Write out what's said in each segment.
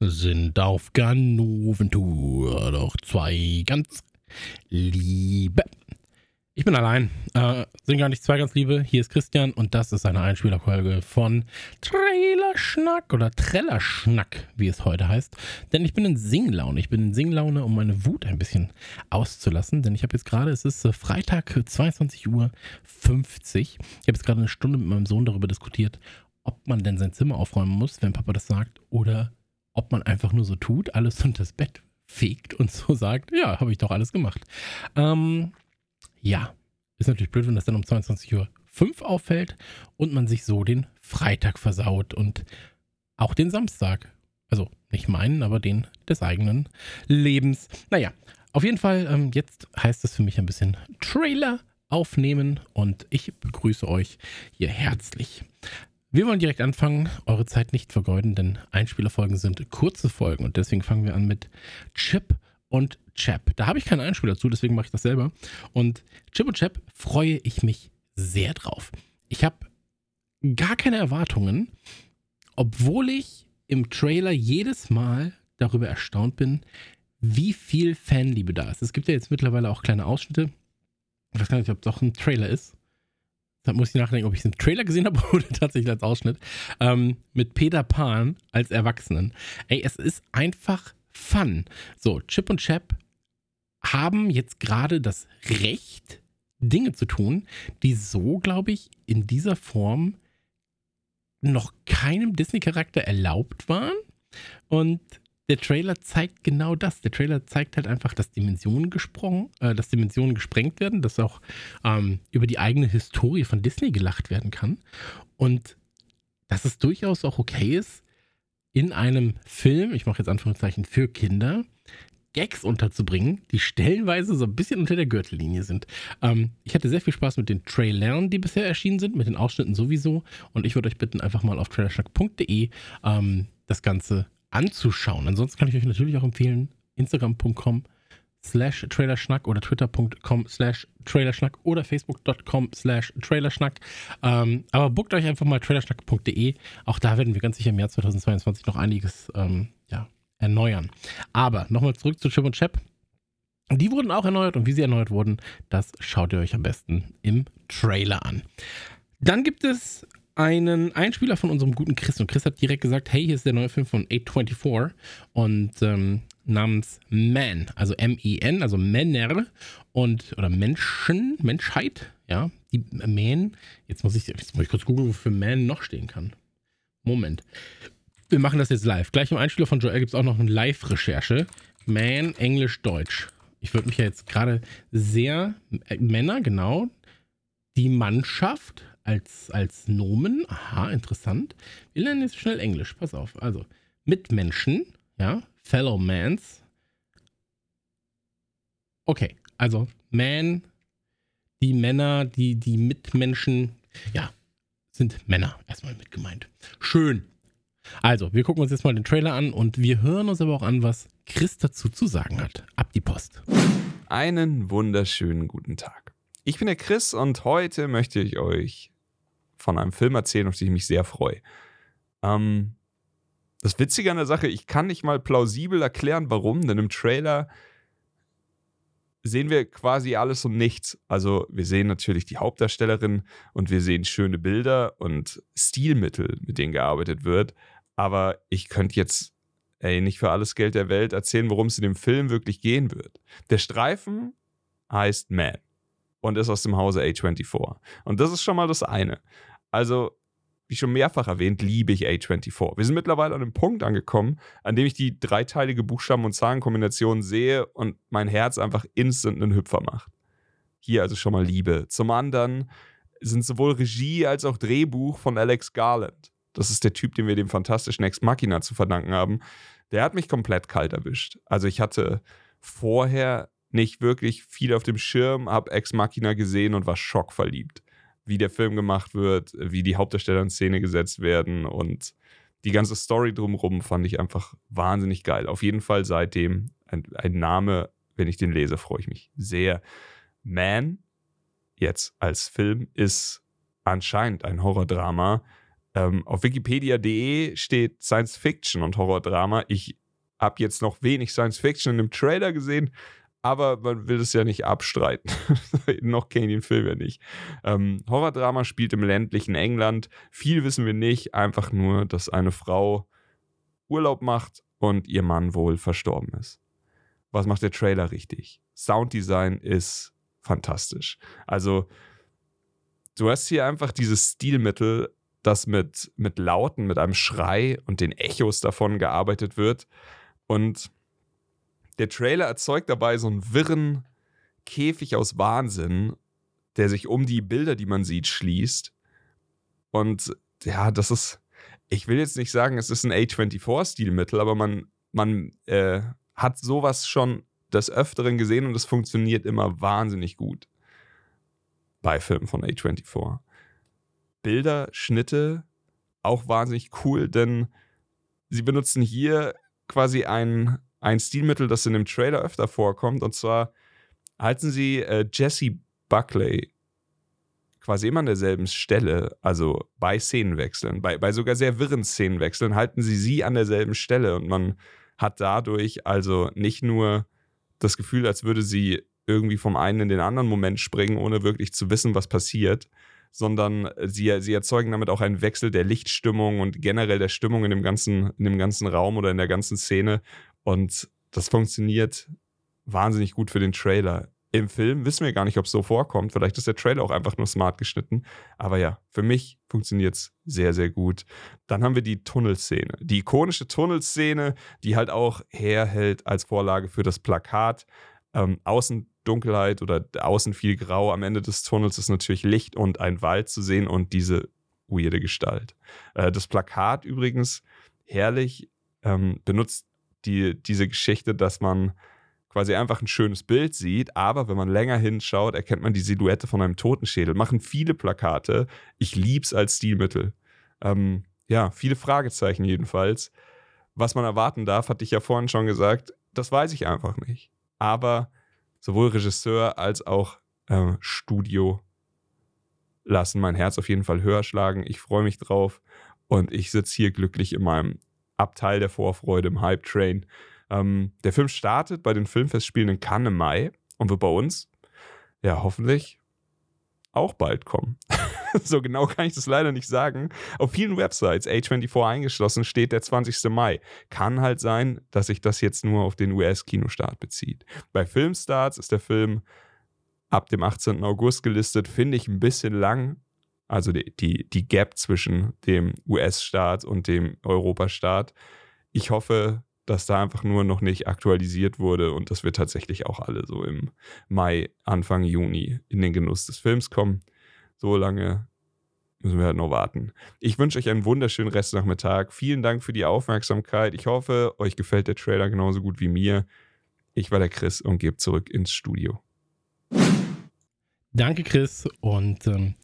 sind auf Ganoventour, doch zwei ganz Liebe. Ich bin allein, äh, sind gar nicht zwei ganz Liebe. Hier ist Christian und das ist eine Einspielerfolge von Trailerschnack oder Trellerschnack, wie es heute heißt. Denn ich bin in Singlaune. Ich bin in Singlaune, um meine Wut ein bisschen auszulassen. Denn ich habe jetzt gerade, es ist äh, Freitag, 22.50 Uhr. Ich habe jetzt gerade eine Stunde mit meinem Sohn darüber diskutiert, ob man denn sein Zimmer aufräumen muss, wenn Papa das sagt, oder ob man einfach nur so tut, alles unter das Bett fegt und so sagt, ja, habe ich doch alles gemacht. Ähm, ja, ist natürlich blöd, wenn das dann um 22.05 Uhr auffällt und man sich so den Freitag versaut und auch den Samstag. Also nicht meinen, aber den des eigenen Lebens. Naja, auf jeden Fall, ähm, jetzt heißt es für mich ein bisschen Trailer aufnehmen und ich begrüße euch hier herzlich. Wir wollen direkt anfangen, eure Zeit nicht vergeuden, denn Einspielerfolgen sind kurze Folgen und deswegen fangen wir an mit Chip und Chap. Da habe ich keinen Einspieler zu, deswegen mache ich das selber. Und Chip und Chap freue ich mich sehr drauf. Ich habe gar keine Erwartungen, obwohl ich im Trailer jedes Mal darüber erstaunt bin, wie viel Fanliebe da ist. Es gibt ja jetzt mittlerweile auch kleine Ausschnitte. Ich weiß gar nicht, ob es auch ein Trailer ist. Da muss ich nachdenken, ob ich im Trailer gesehen habe oder tatsächlich als Ausschnitt. Ähm, mit Peter Pan als Erwachsenen. Ey, es ist einfach Fun. So, Chip und Chap haben jetzt gerade das Recht, Dinge zu tun, die so, glaube ich, in dieser Form noch keinem Disney-Charakter erlaubt waren. Und der Trailer zeigt genau das. Der Trailer zeigt halt einfach, dass Dimensionen gesprungen, äh, dass Dimensionen gesprengt werden, dass auch ähm, über die eigene Historie von Disney gelacht werden kann. Und dass es durchaus auch okay ist, in einem Film, ich mache jetzt Anführungszeichen für Kinder, Gags unterzubringen, die stellenweise so ein bisschen unter der Gürtellinie sind. Ähm, ich hatte sehr viel Spaß mit den Trailern, die bisher erschienen sind, mit den Ausschnitten sowieso. Und ich würde euch bitten, einfach mal auf trailerschnack.de ähm, das Ganze anzuschauen. Ansonsten kann ich euch natürlich auch empfehlen, instagram.com slash trailerschnack oder twitter.com slash trailerschnack oder facebook.com slash trailerschnack. Ähm, aber buckt euch einfach mal trailerschnack.de. Auch da werden wir ganz sicher im Jahr 2022 noch einiges ähm, ja, erneuern. Aber nochmal zurück zu Chip und Chap. Die wurden auch erneuert und wie sie erneuert wurden, das schaut ihr euch am besten im Trailer an. Dann gibt es einen Einspieler von unserem guten Chris. Und Chris hat direkt gesagt, hey, hier ist der neue Film von 824 und ähm, namens Man, also M-I-N, also Männer und oder Menschen, Menschheit, ja, die Man. Jetzt muss ich, jetzt muss ich kurz googeln, wofür Man noch stehen kann. Moment. Wir machen das jetzt live. Gleich im Einspieler von Joel gibt es auch noch eine Live-Recherche. Man, Englisch, Deutsch. Ich würde mich ja jetzt gerade sehr, äh, Männer, genau, die Mannschaft, als, als Nomen. Aha, interessant. Wir lernen jetzt schnell Englisch. Pass auf. Also, Mitmenschen, ja, Fellow Mans. Okay, also Man, die Männer, die, die Mitmenschen, ja, sind Männer erstmal mit gemeint. Schön. Also, wir gucken uns jetzt mal den Trailer an und wir hören uns aber auch an, was Chris dazu zu sagen hat. Ab die Post. Einen wunderschönen guten Tag. Ich bin der Chris und heute möchte ich euch von einem Film erzählen, auf den ich mich sehr freue. Ähm, das Witzige an der Sache, ich kann nicht mal plausibel erklären, warum, denn im Trailer sehen wir quasi alles und nichts. Also wir sehen natürlich die Hauptdarstellerin und wir sehen schöne Bilder und Stilmittel, mit denen gearbeitet wird. Aber ich könnte jetzt ey, nicht für alles Geld der Welt erzählen, worum es in dem Film wirklich gehen wird. Der Streifen heißt Man und ist aus dem Hause A24. Und das ist schon mal das eine. Also, wie schon mehrfach erwähnt, liebe ich A24. Wir sind mittlerweile an einem Punkt angekommen, an dem ich die dreiteilige Buchstaben- und Zahlenkombination sehe und mein Herz einfach instant einen Hüpfer macht. Hier also schon mal Liebe. Zum anderen sind sowohl Regie als auch Drehbuch von Alex Garland. Das ist der Typ, den wir dem fantastischen Ex Machina zu verdanken haben. Der hat mich komplett kalt erwischt. Also ich hatte vorher nicht wirklich viel auf dem Schirm, habe Ex Machina gesehen und war schockverliebt. Wie der Film gemacht wird, wie die Hauptdarsteller in Szene gesetzt werden und die ganze Story drumherum fand ich einfach wahnsinnig geil. Auf jeden Fall seitdem ein, ein Name, wenn ich den lese, freue ich mich sehr. Man, jetzt als Film, ist anscheinend ein Horrordrama. Ähm, auf wikipedia.de steht Science Fiction und Horrordrama. Ich habe jetzt noch wenig Science Fiction in dem Trailer gesehen, aber man will es ja nicht abstreiten. noch kenne ich den Film ja nicht. Ähm, Horrordrama spielt im ländlichen England. Viel wissen wir nicht, einfach nur, dass eine Frau Urlaub macht und ihr Mann wohl verstorben ist. Was macht der Trailer richtig? Sounddesign ist fantastisch. Also, du hast hier einfach dieses Stilmittel, das mit, mit Lauten, mit einem Schrei und den Echos davon gearbeitet wird. Und der Trailer erzeugt dabei so einen wirren Käfig aus Wahnsinn, der sich um die Bilder, die man sieht, schließt. Und ja, das ist, ich will jetzt nicht sagen, es ist ein A24-Stilmittel, aber man, man äh, hat sowas schon des Öfteren gesehen und es funktioniert immer wahnsinnig gut bei Filmen von A24. Bilder, Schnitte, auch wahnsinnig cool, denn sie benutzen hier quasi ein ein Stilmittel, das in dem Trailer öfter vorkommt. Und zwar halten sie äh, Jesse Buckley quasi immer an derselben Stelle, also bei Szenenwechseln, bei, bei sogar sehr wirren Szenenwechseln, halten sie sie an derselben Stelle und man hat dadurch also nicht nur das Gefühl, als würde sie irgendwie vom einen in den anderen Moment springen, ohne wirklich zu wissen, was passiert, sondern sie, sie erzeugen damit auch einen Wechsel der Lichtstimmung und generell der Stimmung in dem ganzen, in dem ganzen Raum oder in der ganzen Szene, und das funktioniert wahnsinnig gut für den Trailer. Im Film wissen wir gar nicht, ob es so vorkommt. Vielleicht ist der Trailer auch einfach nur smart geschnitten. Aber ja, für mich funktioniert es sehr, sehr gut. Dann haben wir die Tunnelszene. Die ikonische Tunnelszene, die halt auch herhält als Vorlage für das Plakat. Ähm, außen Dunkelheit oder außen viel Grau. Am Ende des Tunnels ist natürlich Licht und ein Wald zu sehen und diese weirde Gestalt. Äh, das Plakat übrigens herrlich ähm, benutzt die, diese Geschichte, dass man quasi einfach ein schönes Bild sieht, aber wenn man länger hinschaut, erkennt man die Silhouette von einem Totenschädel. Machen viele Plakate. Ich lieb's als Stilmittel. Ähm, ja, viele Fragezeichen jedenfalls. Was man erwarten darf, hatte ich ja vorhin schon gesagt, das weiß ich einfach nicht. Aber sowohl Regisseur als auch äh, Studio lassen mein Herz auf jeden Fall höher schlagen. Ich freue mich drauf und ich sitze hier glücklich in meinem Abteil der Vorfreude im Hype Train. Ähm, der Film startet bei den Filmfestspielen in Cannes im Mai und wird bei uns, ja, hoffentlich auch bald kommen. so genau kann ich das leider nicht sagen. Auf vielen Websites, A24 eingeschlossen, steht der 20. Mai. Kann halt sein, dass sich das jetzt nur auf den US-Kinostart bezieht. Bei Filmstarts ist der Film ab dem 18. August gelistet, finde ich ein bisschen lang, also die, die, die Gap zwischen dem US-Staat und dem Europastaat. Ich hoffe, dass da einfach nur noch nicht aktualisiert wurde und dass wir tatsächlich auch alle so im Mai, Anfang Juni in den Genuss des Films kommen. So lange müssen wir halt noch warten. Ich wünsche euch einen wunderschönen Restnachmittag. Vielen Dank für die Aufmerksamkeit. Ich hoffe, euch gefällt der Trailer genauso gut wie mir. Ich war der Chris und gebe zurück ins Studio. Danke, Chris. Und ähm,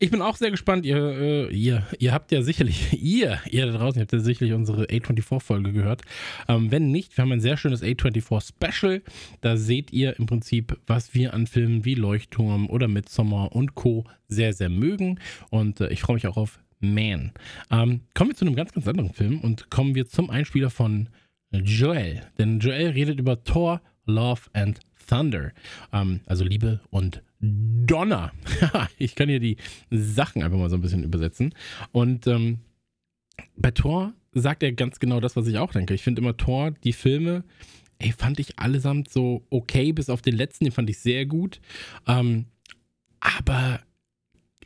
ich bin auch sehr gespannt. Ihr, äh, ihr, ihr habt ja sicherlich, ihr, ihr da draußen, habt ja sicherlich unsere A24-Folge gehört. Ähm, wenn nicht, wir haben ein sehr schönes A24-Special. Da seht ihr im Prinzip, was wir an Filmen wie Leuchtturm oder Midsommar und Co. sehr, sehr mögen. Und äh, ich freue mich auch auf Man. Ähm, kommen wir zu einem ganz, ganz anderen Film und kommen wir zum Einspieler von Joel. Denn Joel redet über Thor, Love and Thunder. Ähm, also Liebe und Donner. ich kann hier die Sachen einfach mal so ein bisschen übersetzen. Und ähm, bei Thor sagt er ganz genau das, was ich auch denke. Ich finde immer Thor, die Filme, ey, fand ich allesamt so okay, bis auf den letzten, den fand ich sehr gut. Ähm, aber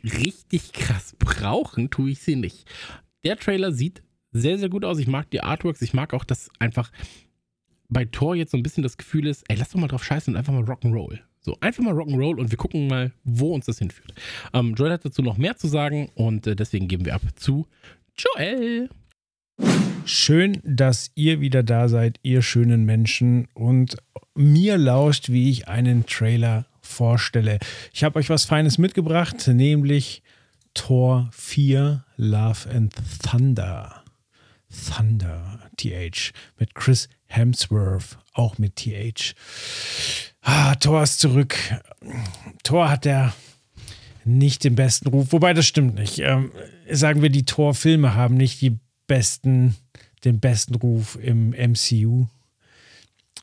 richtig krass brauchen tue ich sie nicht. Der Trailer sieht sehr, sehr gut aus. Ich mag die Artworks. Ich mag auch, dass einfach bei Thor jetzt so ein bisschen das Gefühl ist, ey, lass doch mal drauf scheißen und einfach mal Rock'n'Roll. So, einfach mal Rock'n'Roll und wir gucken mal, wo uns das hinführt. Ähm, Joel hat dazu noch mehr zu sagen und äh, deswegen geben wir ab zu Joel. Schön, dass ihr wieder da seid, ihr schönen Menschen, und mir lauscht, wie ich einen Trailer vorstelle. Ich habe euch was Feines mitgebracht, nämlich Tor 4 Love and Thunder. Thunder, TH, mit Chris Hemsworth, auch mit TH. Ah, Thor ist zurück. Thor hat ja nicht den besten Ruf, wobei das stimmt nicht. Ähm, sagen wir, die Thor-Filme haben nicht die besten, den besten Ruf im MCU.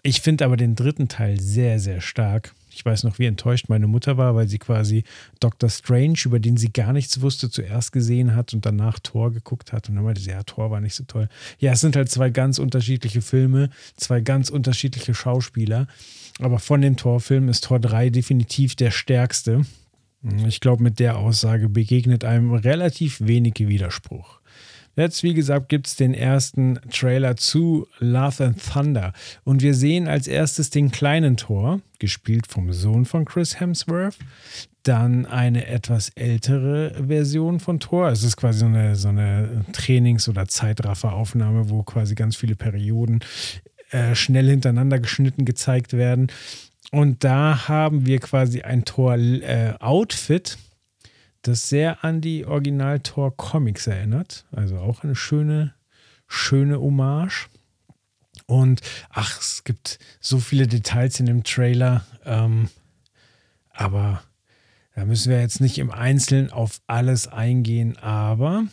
Ich finde aber den dritten Teil sehr, sehr stark. Ich weiß noch, wie enttäuscht meine Mutter war, weil sie quasi Doctor Strange, über den sie gar nichts wusste, zuerst gesehen hat und danach Thor geguckt hat. Und dann meinte sie, ja, Thor war nicht so toll. Ja, es sind halt zwei ganz unterschiedliche Filme, zwei ganz unterschiedliche Schauspieler. Aber von den Thor-Filmen ist Thor 3 definitiv der stärkste. Ich glaube, mit der Aussage begegnet einem relativ wenig Widerspruch. Jetzt, wie gesagt, gibt es den ersten Trailer zu Love and Thunder. Und wir sehen als erstes den kleinen Thor, gespielt vom Sohn von Chris Hemsworth. Dann eine etwas ältere Version von Thor. Es ist quasi so eine, so eine Trainings- oder Zeitrafferaufnahme, wo quasi ganz viele Perioden äh, schnell hintereinander geschnitten gezeigt werden. Und da haben wir quasi ein Thor-Outfit. Äh, das sehr an die Original-Tor-Comics erinnert. Also auch eine schöne, schöne Hommage. Und ach, es gibt so viele Details in dem Trailer. Ähm, aber da müssen wir jetzt nicht im Einzelnen auf alles eingehen. Aber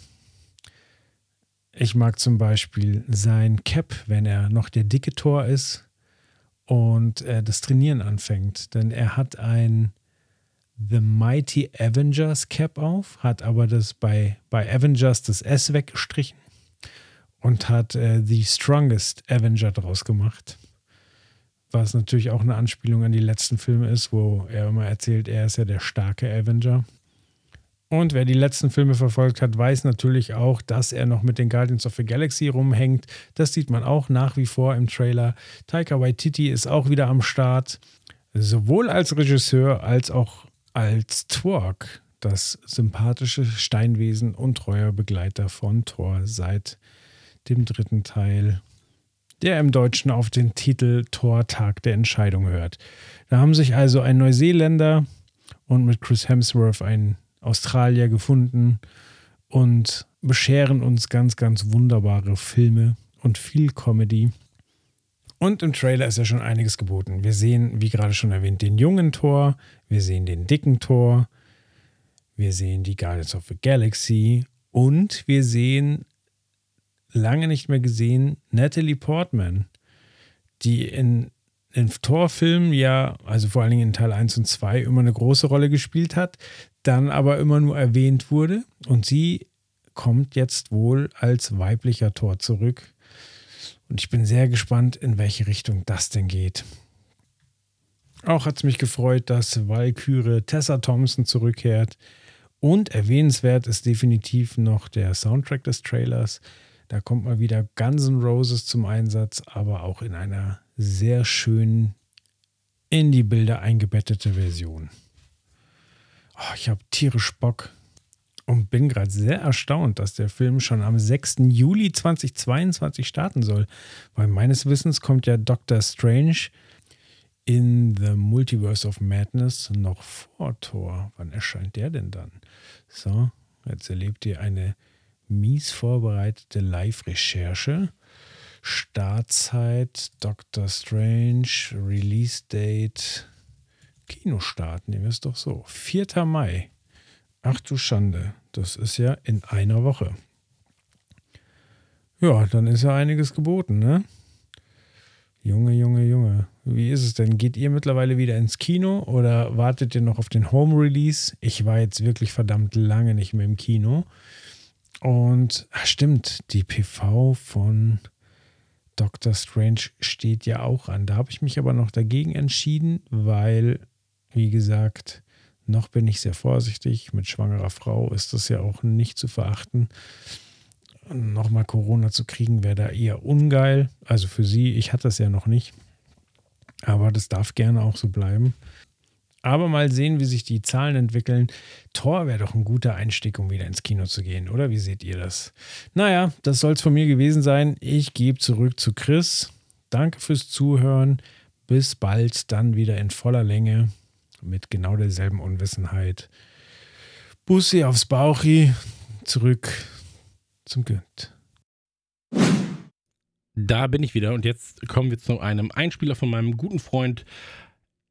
ich mag zum Beispiel sein Cap, wenn er noch der dicke Tor ist und äh, das Trainieren anfängt. Denn er hat ein The Mighty Avengers Cap auf, hat aber das bei, bei Avengers das S weggestrichen und hat äh, The Strongest Avenger draus gemacht. Was natürlich auch eine Anspielung an die letzten Filme ist, wo er immer erzählt, er ist ja der starke Avenger. Und wer die letzten Filme verfolgt hat, weiß natürlich auch, dass er noch mit den Guardians of the Galaxy rumhängt. Das sieht man auch nach wie vor im Trailer. Taika Waititi ist auch wieder am Start, sowohl als Regisseur als auch als Twerk das sympathische Steinwesen und treuer Begleiter von Thor seit dem dritten Teil, der im Deutschen auf den Titel Thor Tag der Entscheidung hört. Da haben sich also ein Neuseeländer und mit Chris Hemsworth ein Australier gefunden und bescheren uns ganz, ganz wunderbare Filme und viel Comedy. Und im Trailer ist ja schon einiges geboten. Wir sehen, wie gerade schon erwähnt, den jungen Tor, wir sehen den dicken Tor, wir sehen die Guardians of the Galaxy und wir sehen, lange nicht mehr gesehen, Natalie Portman, die in in Torfilmen ja, also vor allen Dingen in Teil 1 und 2, immer eine große Rolle gespielt hat, dann aber immer nur erwähnt wurde. Und sie kommt jetzt wohl als weiblicher Tor zurück. Und ich bin sehr gespannt, in welche Richtung das denn geht. Auch hat es mich gefreut, dass Valkyrie Tessa Thompson zurückkehrt. Und erwähnenswert ist definitiv noch der Soundtrack des Trailers. Da kommt mal wieder Guns N' Roses zum Einsatz, aber auch in einer sehr schönen, in die Bilder eingebettete Version. Oh, ich habe tierisch Bock und bin gerade sehr erstaunt, dass der Film schon am 6. Juli 2022 starten soll. Weil meines Wissens kommt ja Doctor Strange in The Multiverse of Madness noch vor Tor. Wann erscheint der denn dann? So, jetzt erlebt ihr eine mies vorbereitete Live-Recherche. Startzeit Doctor Strange, Release Date, Kinostart, nehmen wir es doch so. 4. Mai. Ach du Schande, das ist ja in einer Woche. Ja, dann ist ja einiges geboten, ne? Junge, Junge, Junge. Wie ist es denn? Geht ihr mittlerweile wieder ins Kino oder wartet ihr noch auf den Home Release? Ich war jetzt wirklich verdammt lange nicht mehr im Kino. Und ach stimmt, die PV von Doctor Strange steht ja auch an. Da habe ich mich aber noch dagegen entschieden, weil, wie gesagt, noch bin ich sehr vorsichtig. Mit schwangerer Frau ist das ja auch nicht zu verachten. Nochmal Corona zu kriegen, wäre da eher ungeil. Also für sie, ich hatte das ja noch nicht. Aber das darf gerne auch so bleiben. Aber mal sehen, wie sich die Zahlen entwickeln. Tor wäre doch ein guter Einstieg, um wieder ins Kino zu gehen, oder? Wie seht ihr das? Naja, das soll es von mir gewesen sein. Ich gebe zurück zu Chris. Danke fürs Zuhören. Bis bald, dann wieder in voller Länge mit genau derselben Unwissenheit. Bussi aufs Bauchi, zurück zum Günd. Da bin ich wieder und jetzt kommen wir zu einem Einspieler von meinem guten Freund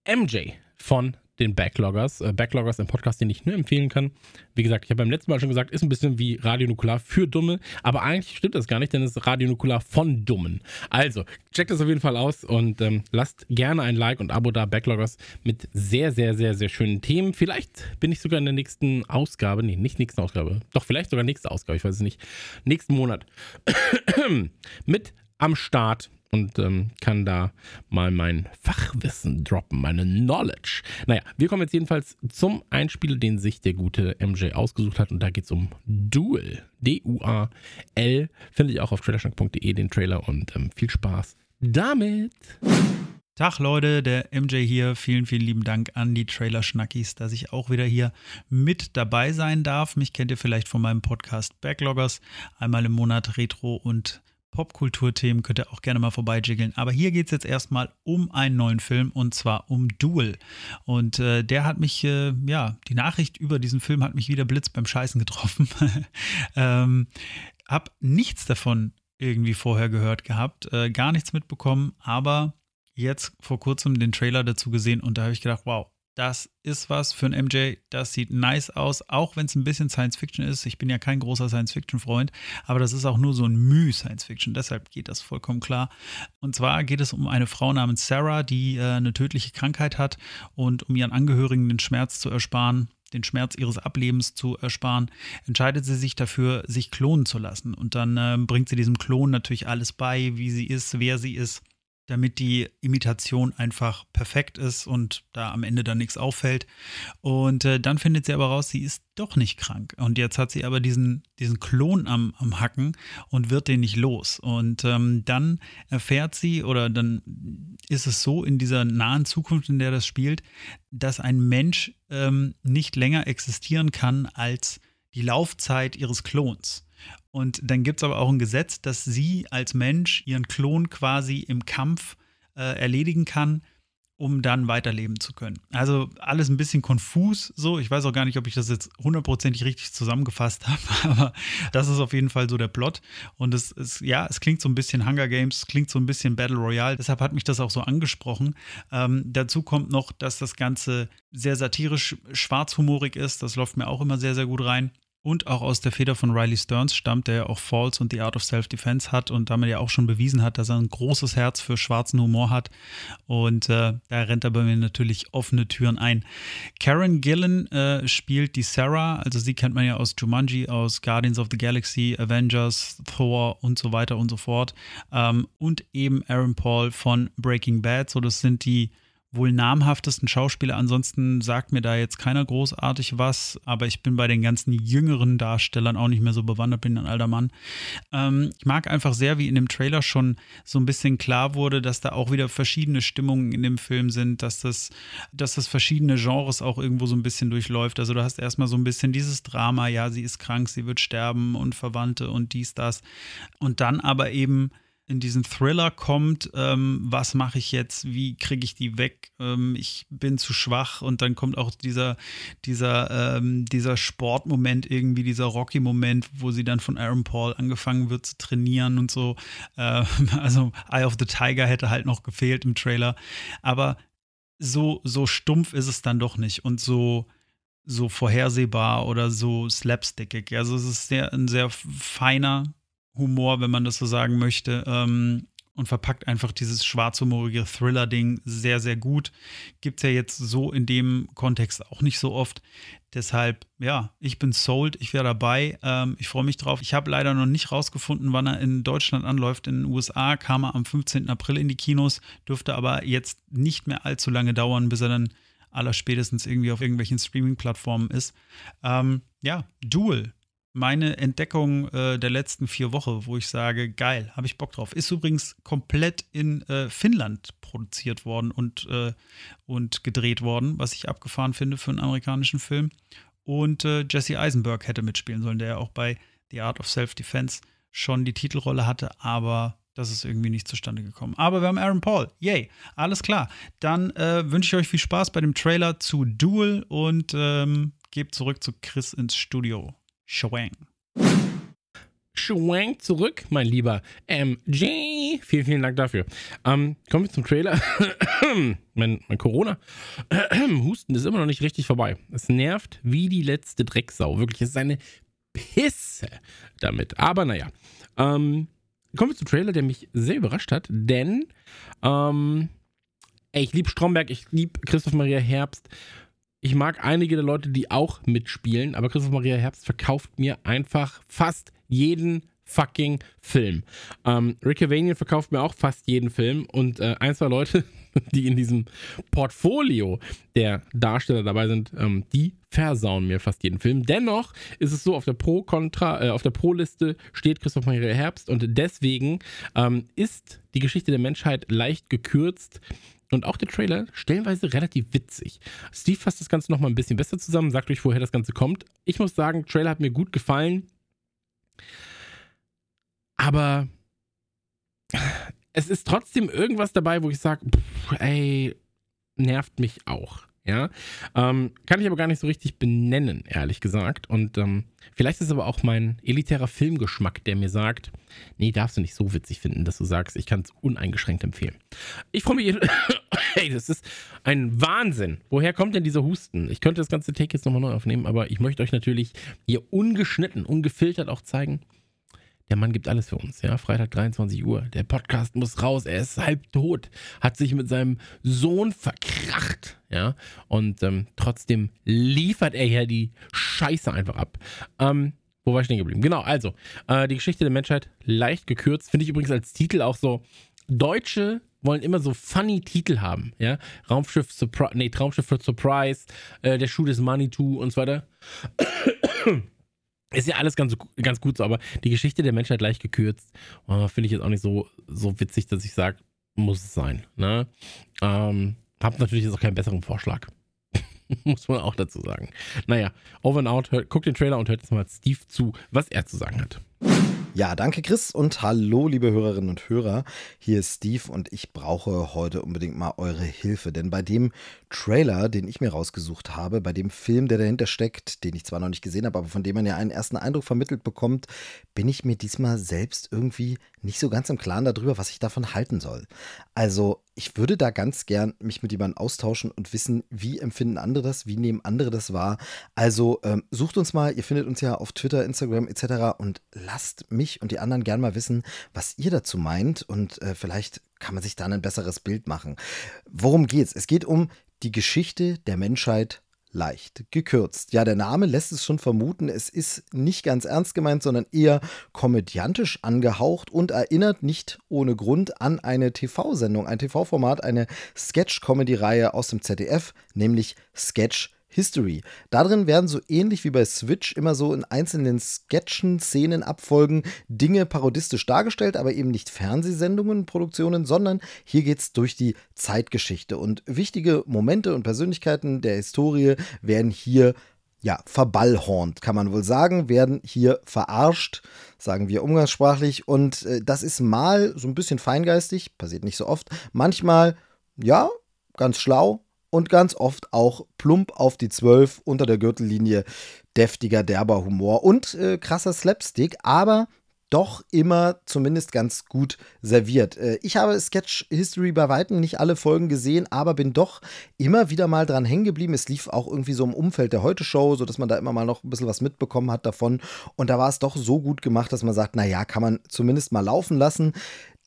MJ von den Backloggers. Äh, Backloggers, ein Podcast, den ich nur empfehlen kann. Wie gesagt, ich habe beim letzten Mal schon gesagt, ist ein bisschen wie Radio Nukular für Dumme, aber eigentlich stimmt das gar nicht, denn es ist Radio Nukular von Dummen. Also, checkt das auf jeden Fall aus und ähm, lasst gerne ein Like und Abo da, Backloggers, mit sehr, sehr, sehr, sehr schönen Themen. Vielleicht bin ich sogar in der nächsten Ausgabe, nee, nicht nächsten Ausgabe, doch vielleicht sogar nächste Ausgabe, ich weiß es nicht, nächsten Monat mit am Start und ähm, kann da mal mein Fachwissen droppen, meine Knowledge. Naja, wir kommen jetzt jedenfalls zum Einspiel, den sich der gute MJ ausgesucht hat und da geht es um Duel. D-U-A-L. Finde ich auch auf trailerschnack.de den Trailer und ähm, viel Spaß damit. Tag Leute, der MJ hier. Vielen, vielen lieben Dank an die Trailer-Schnackis, dass ich auch wieder hier mit dabei sein darf. Mich kennt ihr vielleicht von meinem Podcast Backloggers. Einmal im Monat Retro und Popkulturthemen könnt ihr auch gerne mal vorbeijiggeln. Aber hier geht es jetzt erstmal um einen neuen Film und zwar um Duel. Und äh, der hat mich, äh, ja, die Nachricht über diesen Film hat mich wieder Blitz beim Scheißen getroffen. ähm, hab nichts davon irgendwie vorher gehört gehabt, äh, gar nichts mitbekommen, aber jetzt vor kurzem den Trailer dazu gesehen und da habe ich gedacht, wow, das ist was für ein MJ, das sieht nice aus, auch wenn es ein bisschen Science Fiction ist. Ich bin ja kein großer Science Fiction Freund, aber das ist auch nur so ein Müh Science Fiction, deshalb geht das vollkommen klar. Und zwar geht es um eine Frau namens Sarah, die äh, eine tödliche Krankheit hat und um ihren Angehörigen den Schmerz zu ersparen, den Schmerz ihres Ablebens zu ersparen, entscheidet sie sich dafür, sich klonen zu lassen. Und dann äh, bringt sie diesem Klon natürlich alles bei, wie sie ist, wer sie ist damit die Imitation einfach perfekt ist und da am Ende dann nichts auffällt. Und äh, dann findet sie aber raus, sie ist doch nicht krank. Und jetzt hat sie aber diesen, diesen Klon am, am Hacken und wird den nicht los. Und ähm, dann erfährt sie, oder dann ist es so in dieser nahen Zukunft, in der das spielt, dass ein Mensch ähm, nicht länger existieren kann als die Laufzeit ihres Klons. Und dann gibt es aber auch ein Gesetz, dass sie als Mensch ihren Klon quasi im Kampf äh, erledigen kann, um dann weiterleben zu können. Also alles ein bisschen konfus so. Ich weiß auch gar nicht, ob ich das jetzt hundertprozentig richtig zusammengefasst habe, aber das ist auf jeden Fall so der Plot. Und es ist, ja, es klingt so ein bisschen Hunger Games, es klingt so ein bisschen Battle Royale. Deshalb hat mich das auch so angesprochen. Ähm, dazu kommt noch, dass das Ganze sehr satirisch schwarzhumorig ist. Das läuft mir auch immer sehr, sehr gut rein und auch aus der Feder von Riley Stearns stammt, der ja auch Falls und The Art of Self-Defense hat und damit ja auch schon bewiesen hat, dass er ein großes Herz für schwarzen Humor hat. Und äh, da rennt er bei mir natürlich offene Türen ein. Karen Gillen äh, spielt die Sarah, also sie kennt man ja aus Jumanji, aus Guardians of the Galaxy, Avengers, Thor und so weiter und so fort. Ähm, und eben Aaron Paul von Breaking Bad. So, das sind die wohl namhaftesten Schauspieler. Ansonsten sagt mir da jetzt keiner großartig was, aber ich bin bei den ganzen jüngeren Darstellern auch nicht mehr so bewandert, bin ein alter Mann. Ähm, ich mag einfach sehr, wie in dem Trailer schon so ein bisschen klar wurde, dass da auch wieder verschiedene Stimmungen in dem Film sind, dass das, dass das verschiedene Genres auch irgendwo so ein bisschen durchläuft. Also du hast erstmal so ein bisschen dieses Drama, ja, sie ist krank, sie wird sterben und Verwandte und dies, das. Und dann aber eben in diesen Thriller kommt, ähm, was mache ich jetzt, wie kriege ich die weg, ähm, ich bin zu schwach. Und dann kommt auch dieser, dieser, ähm, dieser Sportmoment irgendwie, dieser Rocky-Moment, wo sie dann von Aaron Paul angefangen wird zu trainieren und so. Äh, also Eye of the Tiger hätte halt noch gefehlt im Trailer, aber so, so stumpf ist es dann doch nicht. Und so, so vorhersehbar oder so slapstickig. Also es ist sehr, ein sehr feiner Humor, wenn man das so sagen möchte, ähm, und verpackt einfach dieses schwarzhumorige Thriller-Ding sehr, sehr gut. Gibt es ja jetzt so in dem Kontext auch nicht so oft. Deshalb, ja, ich bin sold, ich wäre dabei. Ähm, ich freue mich drauf. Ich habe leider noch nicht rausgefunden, wann er in Deutschland anläuft. In den USA kam er am 15. April in die Kinos, dürfte aber jetzt nicht mehr allzu lange dauern, bis er dann allerspätestens irgendwie auf irgendwelchen Streaming-Plattformen ist. Ähm, ja, Duel meine Entdeckung äh, der letzten vier Wochen, wo ich sage, geil, habe ich Bock drauf. Ist übrigens komplett in äh, Finnland produziert worden und, äh, und gedreht worden, was ich abgefahren finde für einen amerikanischen Film. Und äh, Jesse Eisenberg hätte mitspielen sollen, der ja auch bei The Art of Self-Defense schon die Titelrolle hatte, aber das ist irgendwie nicht zustande gekommen. Aber wir haben Aaron Paul. Yay. Alles klar. Dann äh, wünsche ich euch viel Spaß bei dem Trailer zu Duel und ähm, gebt zurück zu Chris ins Studio. Schwang. Schwank zurück, mein lieber MJ. Vielen, vielen Dank dafür. Ähm, kommen wir zum Trailer. mein, mein Corona. Husten ist immer noch nicht richtig vorbei. Es nervt wie die letzte Drecksau. Wirklich, es ist eine Pisse damit. Aber naja. Ähm, kommen wir zum Trailer, der mich sehr überrascht hat, denn ähm, ich liebe Stromberg, ich liebe Christoph Maria Herbst. Ich mag einige der Leute, die auch mitspielen, aber Christoph Maria Herbst verkauft mir einfach fast jeden fucking Film. Ähm, Rick Avanian verkauft mir auch fast jeden Film und äh, ein, zwei Leute, die in diesem Portfolio der Darsteller dabei sind, ähm, die versauen mir fast jeden Film. Dennoch ist es so, auf der Pro-Kontra, äh, auf der Pro-Liste steht Christoph Maria Herbst und deswegen ähm, ist die Geschichte der Menschheit leicht gekürzt. Und auch der Trailer stellenweise relativ witzig. Steve fasst das Ganze nochmal ein bisschen besser zusammen, sagt euch, woher das Ganze kommt. Ich muss sagen, Trailer hat mir gut gefallen. Aber es ist trotzdem irgendwas dabei, wo ich sage, ey, nervt mich auch. Ja, ähm, kann ich aber gar nicht so richtig benennen, ehrlich gesagt. Und ähm, vielleicht ist es aber auch mein elitärer Filmgeschmack, der mir sagt, nee, darfst du nicht so witzig finden, dass du sagst, ich kann es uneingeschränkt empfehlen. Ich freue mich, hey, das ist ein Wahnsinn. Woher kommt denn dieser Husten? Ich könnte das ganze Take jetzt nochmal neu aufnehmen, aber ich möchte euch natürlich hier ungeschnitten, ungefiltert auch zeigen, der Mann gibt alles für uns, ja. Freitag 23 Uhr. Der Podcast muss raus. Er ist halb tot. Hat sich mit seinem Sohn verkracht, ja. Und ähm, trotzdem liefert er hier die Scheiße einfach ab. Ähm, wo war ich stehen geblieben? Genau, also, äh, die Geschichte der Menschheit leicht gekürzt. Finde ich übrigens als Titel auch so. Deutsche wollen immer so funny Titel haben, ja. Raumschiff Surprise, nee, Raumschiff für Surprise, äh, der Schuh des Manitou und so weiter. Ist ja alles ganz, ganz gut so, aber die Geschichte der Menschheit leicht gekürzt. Uh, Finde ich jetzt auch nicht so, so witzig, dass ich sage, muss es sein. Ne? Ähm, hab natürlich jetzt auch keinen besseren Vorschlag. muss man auch dazu sagen. Naja, over and out, hört, guckt den Trailer und hört jetzt mal Steve zu, was er zu sagen hat. Ja, danke Chris und hallo liebe Hörerinnen und Hörer. Hier ist Steve und ich brauche heute unbedingt mal eure Hilfe, denn bei dem Trailer, den ich mir rausgesucht habe, bei dem Film, der dahinter steckt, den ich zwar noch nicht gesehen habe, aber von dem man ja einen ersten Eindruck vermittelt bekommt, bin ich mir diesmal selbst irgendwie nicht so ganz im Klaren darüber, was ich davon halten soll. Also, ich würde da ganz gern mich mit jemandem austauschen und wissen, wie empfinden andere das, wie nehmen andere das wahr. Also, ähm, sucht uns mal, ihr findet uns ja auf Twitter, Instagram etc. und lasst mich und die anderen gern mal wissen, was ihr dazu meint und äh, vielleicht kann man sich dann ein besseres Bild machen. Worum geht's? Es geht um die Geschichte der Menschheit leicht gekürzt. Ja, der Name lässt es schon vermuten, es ist nicht ganz ernst gemeint, sondern eher komödiantisch angehaucht und erinnert nicht ohne Grund an eine TV-Sendung, ein TV-Format, eine Sketch-Comedy-Reihe aus dem ZDF, nämlich Sketch History. Darin werden so ähnlich wie bei Switch immer so in einzelnen Sketchen, Szenen, Abfolgen Dinge parodistisch dargestellt, aber eben nicht Fernsehsendungen, Produktionen, sondern hier geht es durch die Zeitgeschichte. Und wichtige Momente und Persönlichkeiten der Historie werden hier ja, verballhornt, kann man wohl sagen, werden hier verarscht, sagen wir umgangssprachlich. Und äh, das ist mal so ein bisschen feingeistig, passiert nicht so oft. Manchmal, ja, ganz schlau, und ganz oft auch plump auf die 12 unter der Gürtellinie deftiger, derber Humor und äh, krasser Slapstick, aber doch immer zumindest ganz gut serviert. Äh, ich habe Sketch History bei Weitem nicht alle Folgen gesehen, aber bin doch immer wieder mal dran hängen geblieben. Es lief auch irgendwie so im Umfeld der Heute-Show, sodass man da immer mal noch ein bisschen was mitbekommen hat davon. Und da war es doch so gut gemacht, dass man sagt, naja, kann man zumindest mal laufen lassen.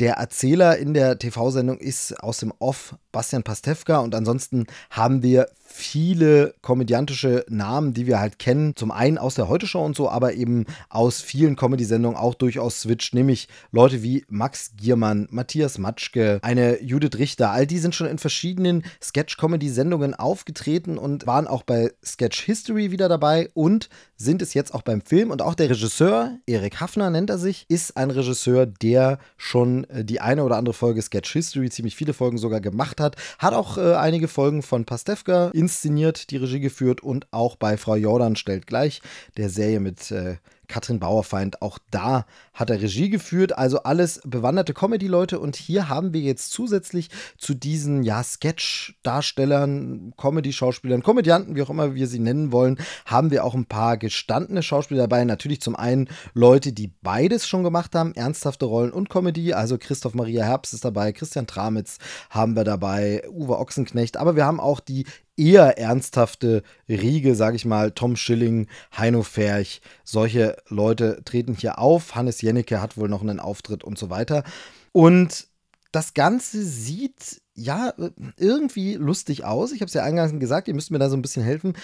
Der Erzähler in der TV-Sendung ist aus dem Off Bastian Pastewka und ansonsten haben wir viele komödiantische Namen, die wir halt kennen. Zum einen aus der Heute-Show und so, aber eben aus vielen Comedy-Sendungen auch durchaus switcht, nämlich Leute wie Max Giermann, Matthias Matschke, eine Judith Richter. All die sind schon in verschiedenen Sketch-Comedy-Sendungen aufgetreten und waren auch bei Sketch History wieder dabei und sind es jetzt auch beim Film. Und auch der Regisseur, Erik Hafner nennt er sich, ist ein Regisseur, der schon äh, die eine oder andere Folge Sketch History, ziemlich viele Folgen sogar gemacht hat. Hat auch äh, einige Folgen von Pastewka inszeniert, die Regie geführt und auch bei Frau Jordan stellt gleich der Serie mit äh, Katrin Bauerfeind, auch da hat er Regie geführt. Also alles bewanderte Comedy-Leute. Und hier haben wir jetzt zusätzlich zu diesen, ja, Sketch-Darstellern, Comedy-Schauspielern, Komödianten, wie auch immer wir sie nennen wollen, haben wir auch ein paar gestandene Schauspieler dabei. Natürlich zum einen Leute, die beides schon gemacht haben, ernsthafte Rollen und Comedy. Also Christoph Maria Herbst ist dabei, Christian Tramitz haben wir dabei, Uwe Ochsenknecht. Aber wir haben auch die eher ernsthafte Riege, sage ich mal, Tom Schilling, Heino Ferch, solche Leute treten hier auf. Hannes Jennecke hat wohl noch einen Auftritt und so weiter. Und das Ganze sieht ja irgendwie lustig aus. Ich habe es ja eingangs gesagt, ihr müsst mir da so ein bisschen helfen.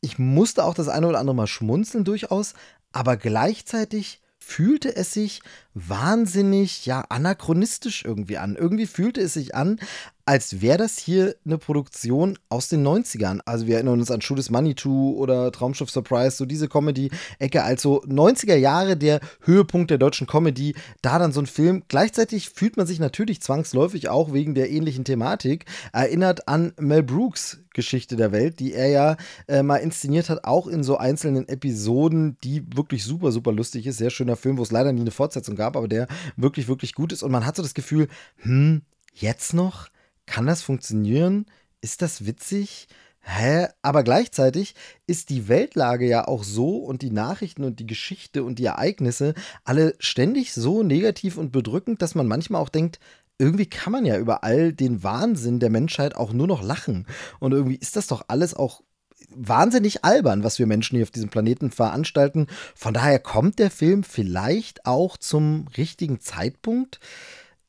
Ich musste auch das eine oder andere Mal schmunzeln durchaus, aber gleichzeitig fühlte es sich wahnsinnig, ja, anachronistisch irgendwie an. Irgendwie fühlte es sich an, als wäre das hier eine Produktion aus den 90ern. Also wir erinnern uns an Shoot is Money 2 oder Traumschiff Surprise, so diese Comedy-Ecke. Also 90er Jahre der Höhepunkt der deutschen Comedy. Da dann so ein Film. Gleichzeitig fühlt man sich natürlich zwangsläufig auch wegen der ähnlichen Thematik erinnert an Mel Brooks Geschichte der Welt, die er ja äh, mal inszeniert hat, auch in so einzelnen Episoden, die wirklich super, super lustig ist. Sehr schöner Film, wo es leider nie eine Fortsetzung gab, aber der wirklich, wirklich gut ist. Und man hat so das Gefühl, hm, jetzt noch? Kann das funktionieren? Ist das witzig? Hä? Aber gleichzeitig ist die Weltlage ja auch so und die Nachrichten und die Geschichte und die Ereignisse alle ständig so negativ und bedrückend, dass man manchmal auch denkt, irgendwie kann man ja über all den Wahnsinn der Menschheit auch nur noch lachen. Und irgendwie ist das doch alles auch wahnsinnig albern, was wir Menschen hier auf diesem Planeten veranstalten. Von daher kommt der Film vielleicht auch zum richtigen Zeitpunkt.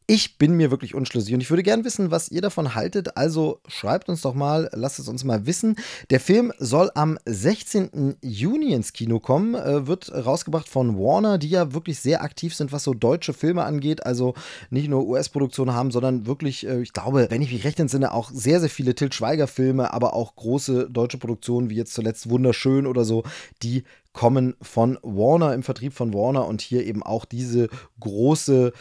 Ich bin mir wirklich unschlüssig und ich würde gerne wissen, was ihr davon haltet. Also schreibt uns doch mal, lasst es uns mal wissen. Der Film soll am 16. Juni ins Kino kommen, äh, wird rausgebracht von Warner, die ja wirklich sehr aktiv sind, was so deutsche Filme angeht. Also nicht nur US-Produktionen haben, sondern wirklich, äh, ich glaube, wenn ich mich recht entsinne, auch sehr, sehr viele Til Schweiger-Filme, aber auch große deutsche Produktionen, wie jetzt zuletzt Wunderschön oder so, die kommen von Warner, im Vertrieb von Warner und hier eben auch diese große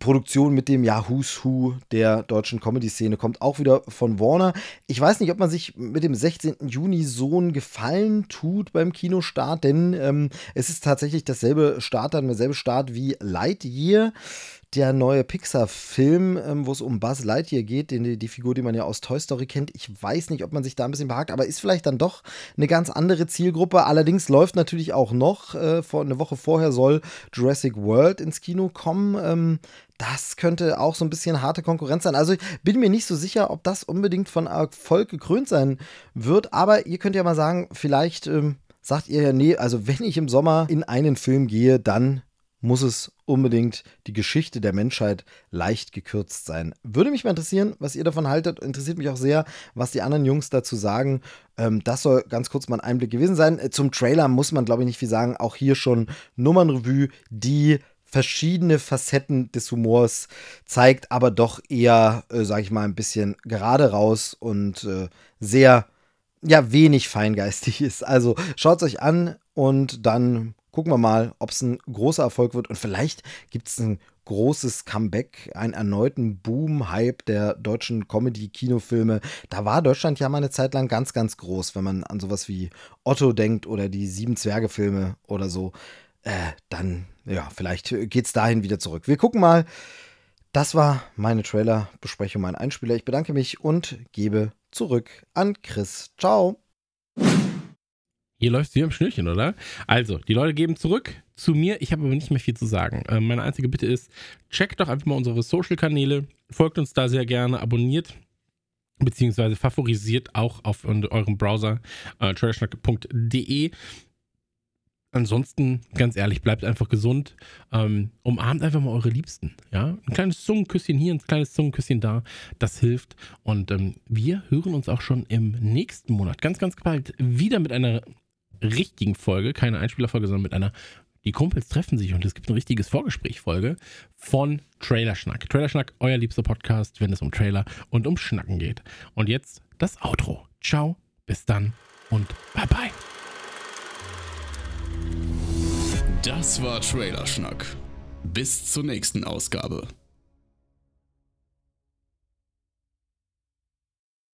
Produktion mit dem ja Who's Who der deutschen Comedy-Szene kommt auch wieder von Warner. Ich weiß nicht, ob man sich mit dem 16. Juni so einen Gefallen tut beim Kinostart, denn ähm, es ist tatsächlich dasselbe Start, dann derselbe Start wie Lightyear der neue Pixar-Film, ähm, wo es um Buzz Lightyear geht, den, die Figur, die man ja aus Toy Story kennt. Ich weiß nicht, ob man sich da ein bisschen behagt, aber ist vielleicht dann doch eine ganz andere Zielgruppe. Allerdings läuft natürlich auch noch, äh, vor, eine Woche vorher soll Jurassic World ins Kino kommen. Ähm, das könnte auch so ein bisschen harte Konkurrenz sein. Also ich bin mir nicht so sicher, ob das unbedingt von Erfolg gekrönt sein wird. Aber ihr könnt ja mal sagen, vielleicht ähm, sagt ihr ja, nee, also wenn ich im Sommer in einen Film gehe, dann muss es unbedingt die Geschichte der Menschheit leicht gekürzt sein. Würde mich mal interessieren, was ihr davon haltet. Interessiert mich auch sehr, was die anderen Jungs dazu sagen. Ähm, das soll ganz kurz mal ein Einblick gewesen sein. Äh, zum Trailer muss man, glaube ich, nicht viel sagen. Auch hier schon Nummernrevue, die verschiedene Facetten des Humors zeigt, aber doch eher, äh, sage ich mal, ein bisschen gerade raus und äh, sehr, ja, wenig feingeistig ist. Also schaut es euch an und dann gucken wir mal, ob es ein großer Erfolg wird. Und vielleicht gibt es ein großes Comeback, einen erneuten Boom-Hype der deutschen Comedy-Kinofilme. Da war Deutschland ja mal eine Zeit lang ganz, ganz groß, wenn man an sowas wie Otto denkt oder die Sieben Zwerge-Filme oder so. Äh, dann, ja, vielleicht geht es dahin wieder zurück. Wir gucken mal. Das war meine Trailer-Besprechung, mein Einspieler. Ich bedanke mich und gebe zurück an Chris. Ciao. Hier läuft es wie im Schnürchen, oder? Also, die Leute geben zurück zu mir. Ich habe aber nicht mehr viel zu sagen. Äh, meine einzige Bitte ist, checkt doch einfach mal unsere Social-Kanäle. Folgt uns da sehr gerne, abonniert beziehungsweise favorisiert auch auf eurem Browser äh, trashnack.de. Ansonsten, ganz ehrlich, bleibt einfach gesund. Ähm, umarmt einfach mal eure Liebsten. Ja? Ein kleines Zungenküsschen hier, ein kleines Zungenküsschen da. Das hilft. Und ähm, wir hören uns auch schon im nächsten Monat, ganz, ganz bald, wieder mit einer richtigen Folge. Keine Einspielerfolge, sondern mit einer. Die Kumpels treffen sich und es gibt ein richtiges Vorgespräch-Folge von Trailerschnack. Trailerschnack, euer liebster Podcast, wenn es um Trailer und um Schnacken geht. Und jetzt das Outro. Ciao, bis dann und bye bye. Das war Trailerschnack. Bis zur nächsten Ausgabe.